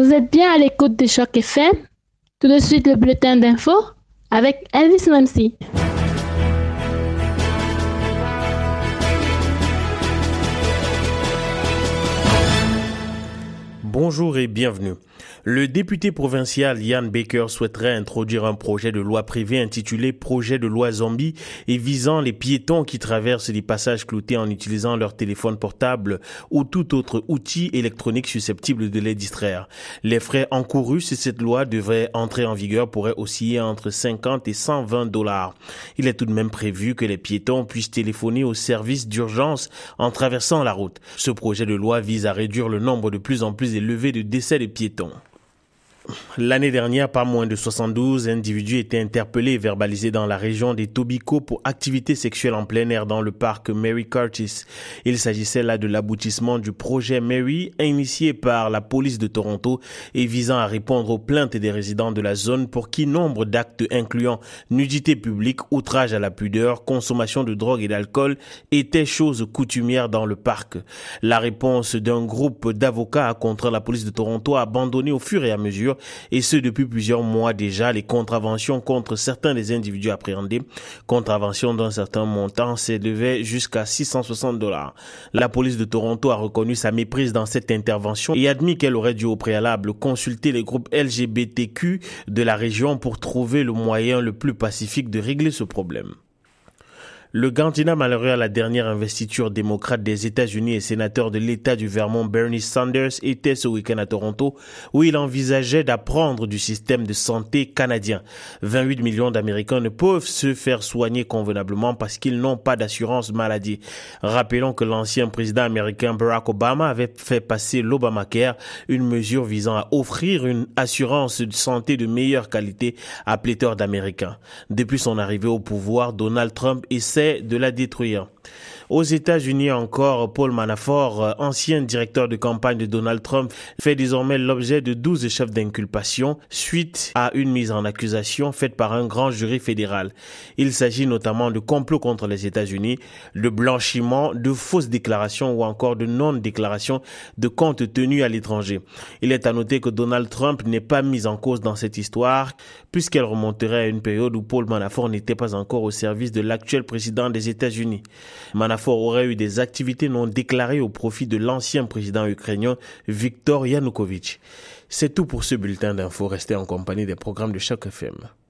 Vous êtes bien à l'écoute de Choc FM. Tout de suite, le bulletin d'info avec Elvis Mamsi. Bonjour et bienvenue. Le député provincial Ian Baker souhaiterait introduire un projet de loi privé intitulé Projet de loi zombie et visant les piétons qui traversent les passages cloutés en utilisant leur téléphone portable ou tout autre outil électronique susceptible de les distraire. Les frais encourus si cette loi devrait entrer en vigueur pourraient osciller entre 50 et 120 dollars. Il est tout de même prévu que les piétons puissent téléphoner au service d'urgence en traversant la route. Ce projet de loi vise à réduire le nombre de plus en plus élevé de décès de piétons. L'année dernière, pas moins de 72 individus étaient interpellés et verbalisés dans la région des Tobico pour activités sexuelles en plein air dans le parc Mary Curtis. Il s'agissait là de l'aboutissement du projet Mary initié par la police de Toronto et visant à répondre aux plaintes des résidents de la zone pour qui nombre d'actes incluant nudité publique, outrage à la pudeur, consommation de drogue et d'alcool étaient choses coutumières dans le parc. La réponse d'un groupe d'avocats contre la police de Toronto a abandonné au fur et à mesure et ce depuis plusieurs mois déjà, les contraventions contre certains des individus appréhendés, contraventions d'un certain montant, s'élevaient jusqu'à 660 dollars. La police de Toronto a reconnu sa méprise dans cette intervention et admis qu'elle aurait dû au préalable consulter les groupes LGBTQ de la région pour trouver le moyen le plus pacifique de régler ce problème. Le candidat malheureux à la dernière investiture démocrate des États-Unis et sénateur de l'État du Vermont, Bernie Sanders, était ce week-end à Toronto, où il envisageait d'apprendre du système de santé canadien. 28 millions d'Américains ne peuvent se faire soigner convenablement parce qu'ils n'ont pas d'assurance maladie. Rappelons que l'ancien président américain Barack Obama avait fait passer l'Obamacare, une mesure visant à offrir une assurance de santé de meilleure qualité à pléthore d'Américains. Depuis son arrivée au pouvoir, Donald Trump essaie de la détruire. Aux États-Unis encore, Paul Manafort, ancien directeur de campagne de Donald Trump, fait désormais l'objet de 12 chefs d'inculpation suite à une mise en accusation faite par un grand jury fédéral. Il s'agit notamment de complot contre les États-Unis, de blanchiment, de fausses déclarations ou encore de non-déclaration de comptes tenus à l'étranger. Il est à noter que Donald Trump n'est pas mis en cause dans cette histoire puisqu'elle remonterait à une période où Paul Manafort n'était pas encore au service de l'actuel président des États-Unis. Aurait eu des activités non déclarées au profit de l'ancien président ukrainien Viktor Yanukovych. C'est tout pour ce bulletin d'infos. Restez en compagnie des programmes de chaque FM.